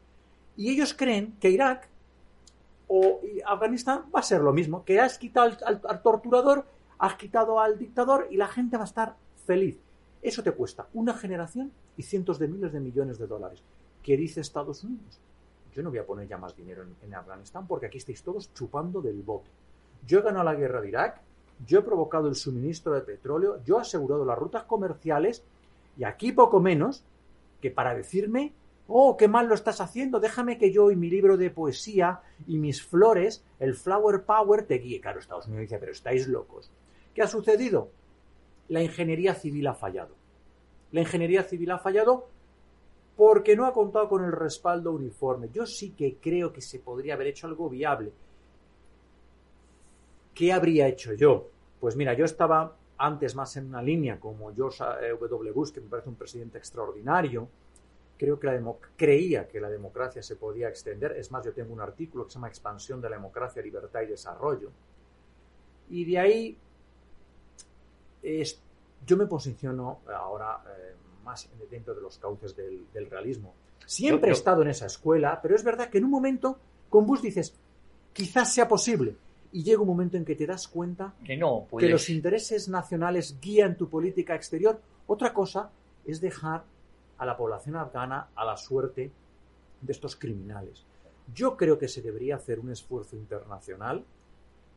Y ellos creen que Irak o Afganistán va a ser lo mismo, que has quitado al, torturador, has quitado al dictador y la gente va a estar feliz. Eso te cuesta una generación y cientos de miles de millones de dólares. ¿Qué dice Estados Unidos? Yo no voy a poner ya más dinero en, Afganistán porque aquí estáis todos chupando del bote. Yo he ganado la guerra de Irak, yo he provocado el suministro de petróleo, yo he asegurado las rutas comerciales y aquí poco menos que para decirme oh, qué mal lo estás haciendo, déjame que yo y mi libro de poesía y mis flores, el Flower Power, te guíe. Claro, Estados Unidos dice, pero estáis locos. ¿Qué ha sucedido? La ingeniería civil ha fallado. La ingeniería civil ha fallado porque no ha contado con el respaldo uniforme. Yo sí que creo que se podría haber hecho algo viable. ¿Qué habría hecho yo? Pues mira, yo estaba antes más en una línea como George W. Bush, que me parece un presidente extraordinario, creo que la creía que la democracia se podía extender. Es más, yo tengo un artículo que se llama Expansión de la democracia, libertad y desarrollo. Y de ahí es, yo me posiciono ahora eh, más dentro de los cauces del, realismo. Siempre he estado en esa escuela, pero es verdad que en un momento con Bush dices, quizás sea posible. y llega un momento en que te das cuenta que, no, que los intereses nacionales guían tu política exterior. Otra cosa es dejar a la población afgana a la suerte de estos criminales. Yo creo que se debería hacer un esfuerzo internacional.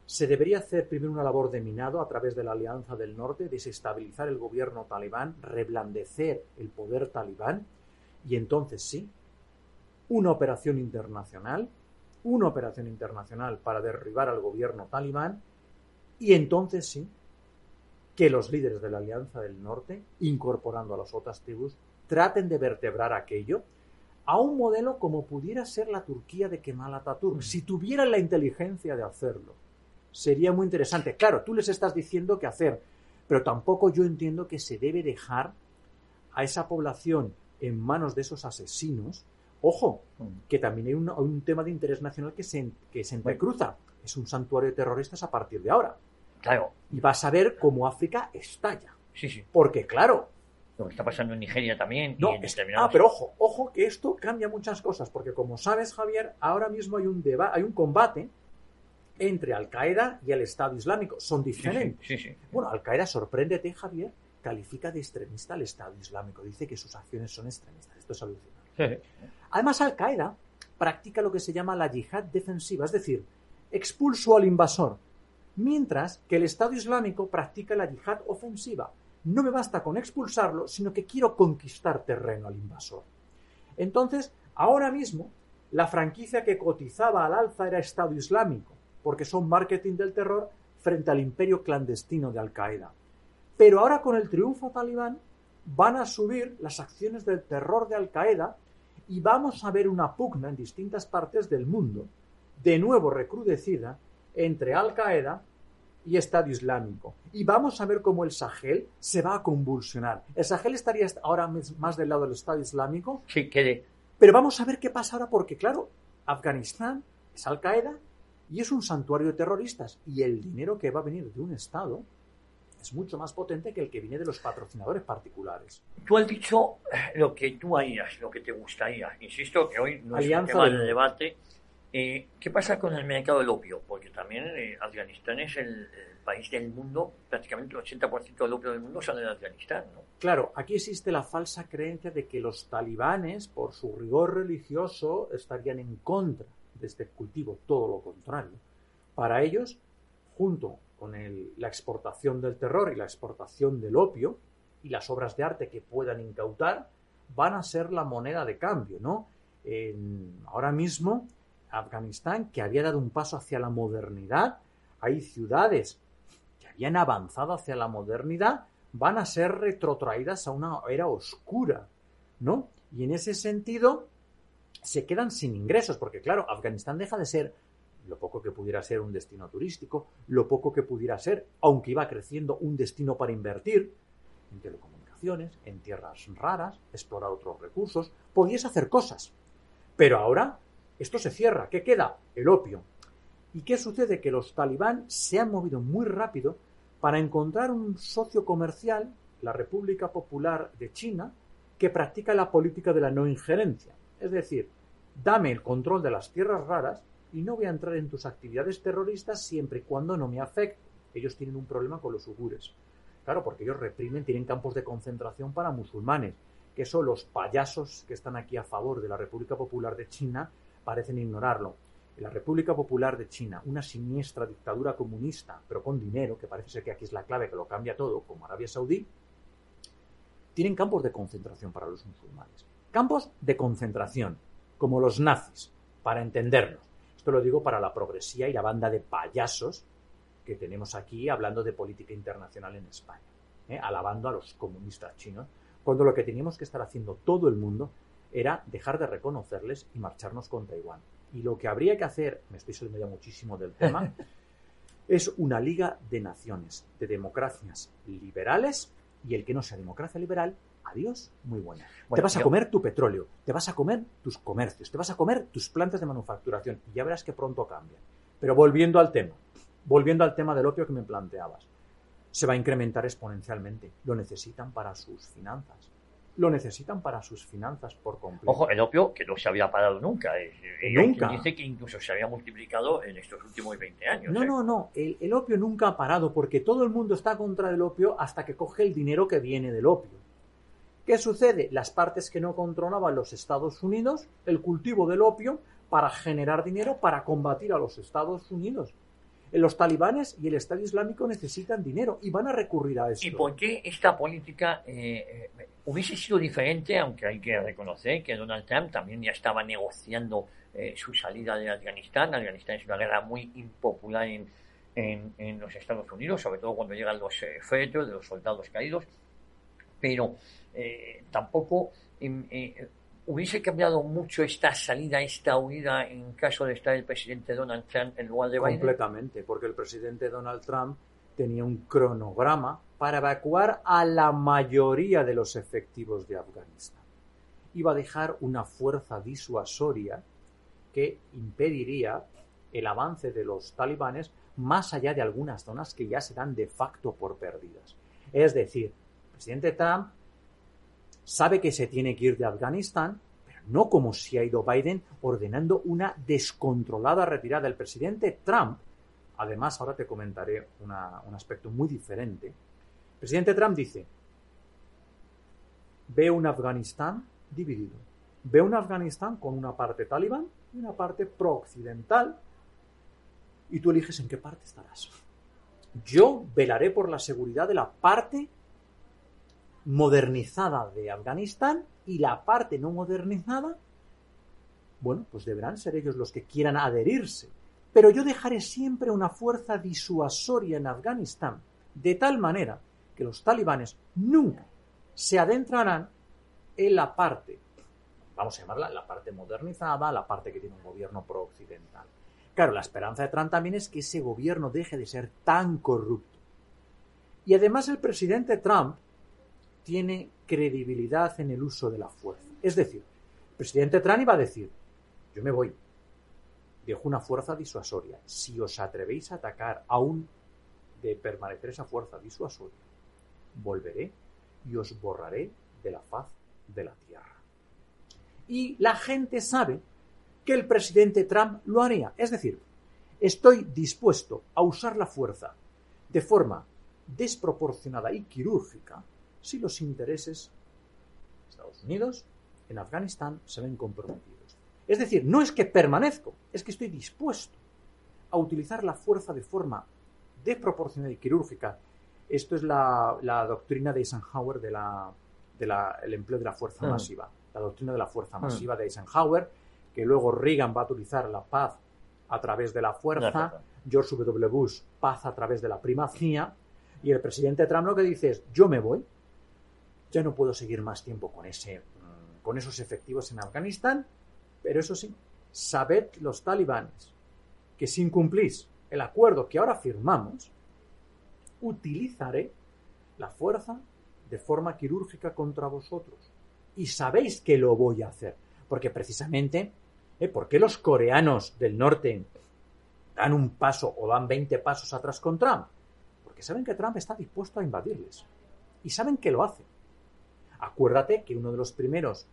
Se debería hacer primero una labor de minado a través de la Alianza del Norte, desestabilizar el gobierno talibán, reblandecer el poder talibán y entonces sí, una operación internacional, una operación internacional para derribar al gobierno talibán y entonces sí, que los líderes de la Alianza del Norte, incorporando a las otras tribus, traten de vertebrar aquello a un modelo como pudiera ser la Turquía de Kemal Atatürk. Si tuvieran la inteligencia de hacerlo, sería muy interesante. Claro, tú les estás diciendo qué hacer, pero tampoco yo entiendo que se debe dejar a esa población en manos de esos asesinos. Ojo, que también hay un, tema de interés nacional que se, que se entrecruza. Es un santuario de terroristas a partir de ahora. Claro. Y vas a ver cómo África estalla. Sí, sí. Porque, claro, lo que está pasando en Nigeria también. No, Ah, pero ojo, ojo que esto cambia muchas cosas, porque como sabes, Javier, ahora mismo hay un hay un combate entre Al Qaeda y el Estado Islámico. Son diferentes. Sí, sí, bueno, Al Qaeda, sorpréndete, Javier, califica de extremista al Estado Islámico. Dice que sus acciones son extremistas. Esto es alucinante. Además, Al Qaeda practica lo que se llama la yihad defensiva, es decir, expulso al invasor, mientras que el Estado Islámico practica la yihad ofensiva no me basta con expulsarlo, sino que quiero conquistar terreno al invasor. Entonces, ahora mismo, la franquicia que cotizaba al alza era Estado Islámico, porque son marketing del terror frente al imperio clandestino de Al Qaeda. Pero ahora con el triunfo talibán van a subir las acciones del terror de Al Qaeda y vamos a ver una pugna en distintas partes del mundo, de nuevo recrudecida, entre Al Qaeda y Estado Islámico. Y vamos a ver cómo el Sahel se va a convulsionar. El Sahel estaría ahora más del lado del Estado Islámico. Sí, quede. Pero vamos a ver qué pasa ahora, porque claro, Afganistán es Al Qaeda y es un santuario de terroristas. Y el dinero que va a venir de un Estado es mucho más potente que el que viene de los patrocinadores particulares. Tú has dicho lo que tú harías, lo que te gustaría. Insisto que hoy no es un tema de debate eh, ¿Qué pasa con el mercado del opio? Porque también eh, Afganistán es el, país del mundo, prácticamente el 80% del opio del mundo sale de Afganistán. ¿no? Claro, aquí existe la falsa creencia de que los talibanes, por su rigor religioso, estarían en contra de este cultivo, todo lo contrario. Para ellos, junto con la exportación del terror y la exportación del opio y las obras de arte que puedan incautar, van a ser la moneda de cambio, ¿no? ahora mismo Afganistán, que había dado un paso hacia la modernidad, hay ciudades que habían avanzado hacia la modernidad, van a ser retrotraídas a una era oscura, ¿no? Y en ese sentido se quedan sin ingresos, porque claro, Afganistán deja de ser lo poco que pudiera ser un destino turístico, lo poco que pudiera ser, aunque iba creciendo, un destino para invertir en telecomunicaciones, en tierras raras, explorar otros recursos, podías hacer cosas. Pero ahora esto se cierra. ¿Qué queda? El opio. ¿Y qué sucede? Que los talibán se han movido muy rápido para encontrar un socio comercial, la República Popular de China, que practica la política de la no injerencia. Es decir, dame el control de las tierras raras y no voy a entrar en tus actividades terroristas siempre y cuando no me afecte. Ellos tienen un problema con los ugures. Claro, porque ellos reprimen, tienen campos de concentración para musulmanes, que son los payasos que están aquí a favor de la República Popular de China parecen ignorarlo. La República Popular de China, una siniestra dictadura comunista, pero con dinero, que parece ser que aquí es la clave que lo cambia todo, como Arabia Saudí, tienen campos de concentración para los musulmanes. Campos de concentración, como los nazis, para entendernos. Esto lo digo para la progresía y la banda de payasos que tenemos aquí hablando de política internacional en España, ¿eh? alabando a los comunistas chinos, cuando lo que teníamos que estar haciendo todo el mundo era dejar de reconocerles y marcharnos con Taiwán. Y lo que habría que hacer, me estoy saliendo ya muchísimo del tema, es una liga de naciones, de democracias liberales, y el que no sea democracia liberal, adiós, muy buena. te vas a comer tu petróleo, te vas a comer tus comercios, te vas a comer tus plantas de manufacturación, y ya verás que pronto cambia. Pero volviendo al tema, volviendo al tema del opio que me planteabas, se va a incrementar exponencialmente, lo necesitan para sus finanzas lo necesitan para sus finanzas por completo. Ojo, el opio que no se había parado nunca. eh, eh, Nunca. Dice que incluso se había multiplicado en estos últimos 20 años. No, ¿eh? no, no. El, el opio nunca ha parado porque todo el mundo está contra el opio hasta que coge el dinero que viene del opio. ¿Qué sucede? Las partes que no controlaban los Estados Unidos, el cultivo del opio para generar dinero para combatir a los Estados Unidos. Los talibanes y el Estado Islámico necesitan dinero y van a recurrir a esto. ¿Y por qué esta política eh, eh, hubiese sido diferente, aunque hay que reconocer que Donald Trump también ya estaba negociando eh, su salida de Afganistán? Afganistán es una guerra muy impopular en, en, en los Estados Unidos, sobre todo cuando llegan los eh, féretros de los soldados caídos, pero eh, tampoco em, eh, hubiese cambiado mucho esta salida, esta huida en caso de estar el presidente Donald Trump en lugar de Biden. Completamente, porque el presidente Donald Trump tenía un cronograma para evacuar a la mayoría de los efectivos de Afganistán. Iba a dejar una fuerza disuasoria que impediría el avance de los talibanes más allá de algunas zonas que ya se dan de facto por perdidas. Es decir, el presidente Trump sabe que se tiene que ir de Afganistán, pero no como si ha ido Biden ordenando una descontrolada retirada. El presidente Trump, además, ahora te comentaré un aspecto muy diferente. Presidente Trump dice, veo un Afganistán dividido. Veo un Afganistán con una parte talibán y una parte pro-occidental. Y tú eliges en qué parte estarás. Yo velaré por la seguridad de la parte modernizada de Afganistán y la parte no modernizada, bueno, pues deberán ser ellos los que quieran adherirse. Pero yo dejaré siempre una fuerza disuasoria en Afganistán, de tal manera que los talibanes nunca se adentrarán en la parte, vamos a llamarla la parte modernizada, la parte que tiene un gobierno pro-occidental. Claro, la esperanza de Trump también es que ese gobierno deje de ser tan corrupto. Y además el presidente Trump tiene credibilidad en el uso de la fuerza. Es decir, el presidente Trump iba a decir, yo me voy, dejo una fuerza disuasoria. Si os atrevéis a atacar aún de permanecer esa fuerza disuasoria, volveré y os borraré de la faz de la tierra. Y la gente sabe que el presidente Trump lo haría. Es decir, estoy dispuesto a usar la fuerza de forma desproporcionada y quirúrgica si los intereses de Estados Unidos en Afganistán se ven comprometidos. Es decir, no es que permanezco, es que estoy dispuesto a utilizar la fuerza de forma desproporcionada y quirúrgica. Esto es la, la doctrina de Eisenhower del de la, el empleo de la fuerza Mm. masiva. La doctrina de la fuerza Mm. masiva de Eisenhower, que luego Reagan va a utilizar la paz a través de la fuerza, La fuerza. George W. Bush paz a través de la primacía, y el presidente Trump lo que dice es, yo me voy, ya no puedo seguir más tiempo con, ese, mm, con esos efectivos en Afganistán, pero eso sí, sabed los talibanes que si incumplís el acuerdo que ahora firmamos, utilizaré la fuerza de forma quirúrgica contra vosotros. Y sabéis que lo voy a hacer, porque precisamente, ¿eh? ¿por qué los coreanos del norte dan un paso o dan 20 pasos atrás con Trump? Porque saben que Trump está dispuesto a invadirles. Y saben que lo hace. Acuérdate que uno de los primeros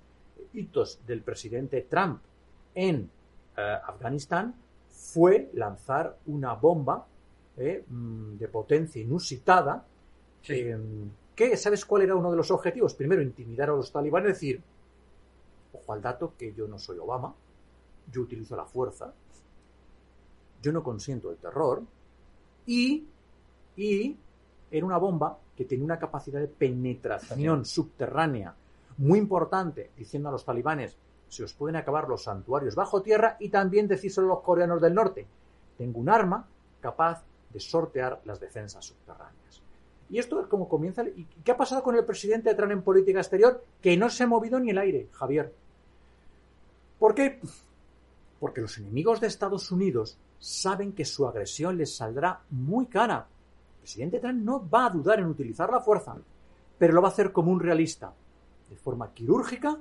hitos del presidente Trump en eh, Afganistán fue lanzar una bomba eh, mm, de potencia inusitada. Sí. eh, que, ¿sabes cuál era uno de los objetivos? Primero, intimidar a los talibanes, decir, ojo al dato que yo no soy Obama, yo utilizo la fuerza, yo no consiento el terror, y, y era una bomba que tenía una capacidad de penetración subterránea muy importante, diciendo a los talibanes, se os pueden acabar los santuarios bajo tierra y también decírselo a los coreanos del norte, tengo un arma capaz de sortear las defensas subterráneas. Y esto es como comienza. ¿Y qué ha pasado con el presidente Trump en política exterior? Que no se ha movido ni el aire, Javier. ¿Por qué? Porque los enemigos de Estados Unidos saben que su agresión les saldrá muy cara. El presidente Trump no va a dudar en utilizar la fuerza, pero lo va a hacer como un realista, de forma quirúrgica,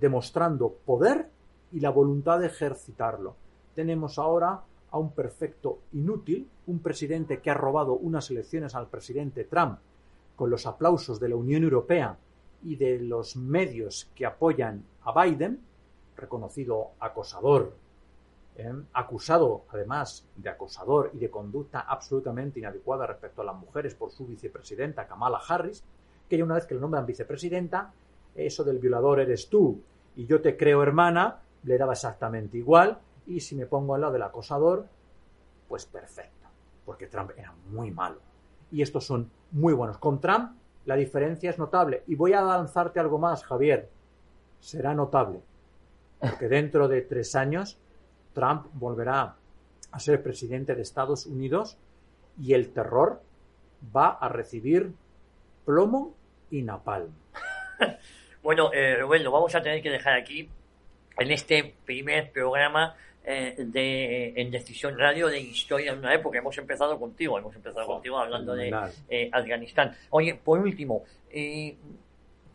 demostrando poder y la voluntad de ejercitarlo. Tenemos ahora a un perfecto inútil, un presidente que ha robado unas elecciones al presidente Trump con los aplausos de la Unión Europea y de los medios que apoyan a Biden, reconocido acosador, ¿eh? acusado además de acosador y de conducta absolutamente inadecuada respecto a las mujeres por su vicepresidenta Kamala Harris, que ya una vez que le nombran vicepresidenta, eso del violador eres tú y yo te creo hermana, le daba exactamente igual, y si me pongo al lado del acosador, pues perfecto, porque Trump era muy malo. Y estos son muy buenos. Con Trump la diferencia es notable. Y voy a lanzarte algo más, Javier. Será notable. Porque dentro de tres años Trump volverá a ser presidente de Estados Unidos y el terror va a recibir plomo y napalm. bueno, eh, Rubén, lo vamos a tener que dejar aquí en este primer programa eh, de, en Decisión Radio de Historia en una época. Hemos empezado contigo, hemos empezado contigo hablando de eh, Afganistán. Oye, por último, eh,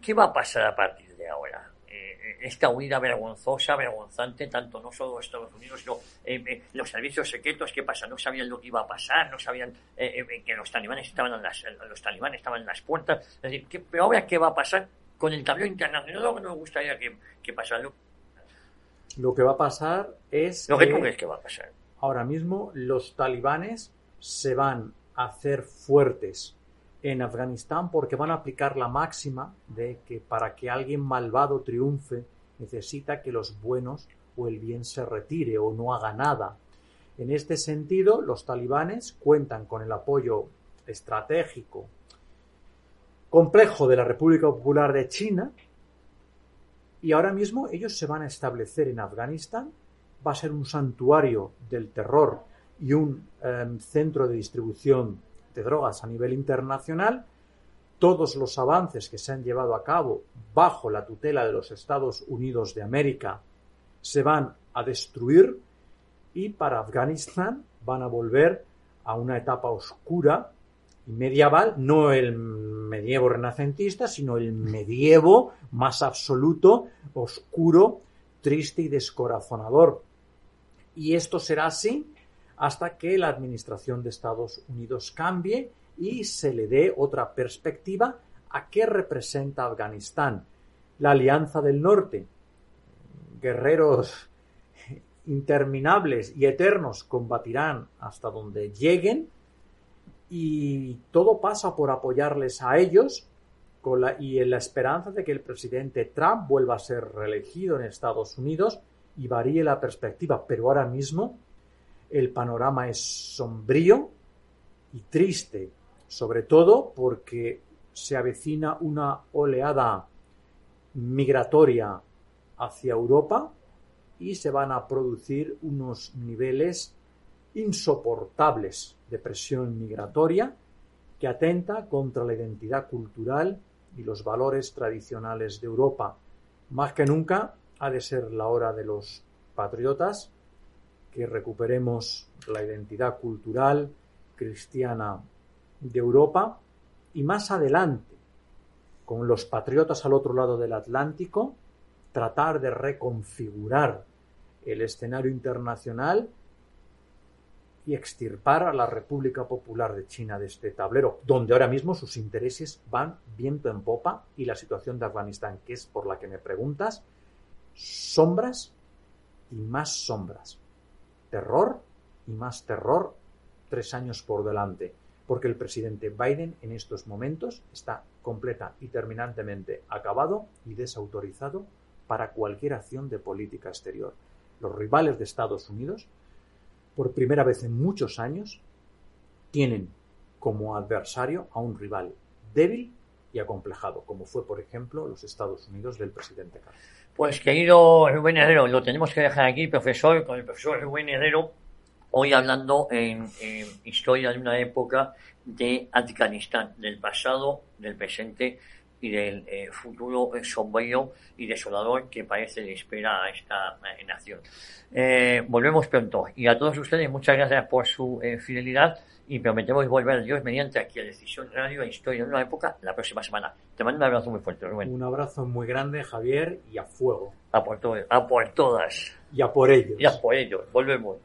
¿qué va a pasar a partir de ahora? esta huida vergonzosa, vergonzante, tanto no solo Estados Unidos, sino los servicios secretos, ¿qué pasa? No sabían lo que iba a pasar, no sabían que los talibanes estaban en las, los talibanes estaban en las puertas. Es decir, pero ahora, ¿qué va a pasar con el tablero internacional? Lo que nos gustaría que, que pasara. Lo que va a pasar es. Lo que, tú crees que va a pasar. Ahora mismo los talibanes se van a hacer fuertes en Afganistán porque van a aplicar la máxima de que para que alguien malvado triunfe necesita que los buenos o el bien se retire o no haga nada. En este sentido, los talibanes cuentan con el apoyo estratégico complejo de la República Popular de China, y ahora mismo ellos se van a establecer en Afganistán, va a ser un santuario del terror y un em, centro de distribución de drogas a nivel internacional. Todos los avances que se han llevado a cabo bajo la tutela de los Estados Unidos de América se van a destruir y para Afganistán van a volver a una etapa oscura medieval, no el medievo renacentista, sino el medievo más absoluto, oscuro, triste y descorazonador. Y esto será así hasta que la administración de Estados Unidos cambie y se le dé otra perspectiva a qué representa Afganistán. La Alianza del Norte, guerreros interminables y eternos combatirán hasta donde lleguen y todo pasa por apoyarles a ellos y en la esperanza de que el presidente Trump vuelva a ser reelegido en Estados Unidos y varíe la perspectiva. Pero ahora mismo el panorama es sombrío y triste, sobre todo porque se avecina una oleada migratoria hacia Europa y se van a producir unos niveles insoportables de presión migratoria que atenta contra la identidad cultural y los valores tradicionales de Europa. Más que nunca ha de ser la hora de los patriotas que recuperemos la identidad cultural cristiana de Europa y más adelante, con los patriotas al otro lado del Atlántico, tratar de reconfigurar el escenario internacional y extirpar a la República Popular de China de este tablero, donde ahora mismo sus intereses van viento en popa y la situación de Afganistán, que es por la que me preguntas, sombras y más sombras, terror y más terror tres años por delante, porque el presidente Biden en estos momentos está completa y terminantemente acabado y desautorizado para cualquier acción de política exterior. Los rivales de Estados Unidos por primera vez en muchos años, tienen como adversario a un rival débil y acomplejado, como fue, por ejemplo, los Estados Unidos del presidente Carter. Pues, querido Rubén Herrero, lo tenemos que dejar aquí, profesor, con el profesor Rubén Herrero, hoy hablando en, en Historia de una época de Afganistán, del pasado, del presente y del eh, futuro eh, sombrío y desolador que parece le espera a esta eh, nación. volvemos pronto y a todos ustedes muchas gracias por su fidelidad y prometemos volver Dios mediante aquí a Decisión Radio e Historia de una época la próxima semana. Te mando un abrazo muy fuerte, Rubén. Un abrazo muy grande, Javier, y a fuego. A por, a por todas. Y a por ellos. Y a por ellos. Volvemos.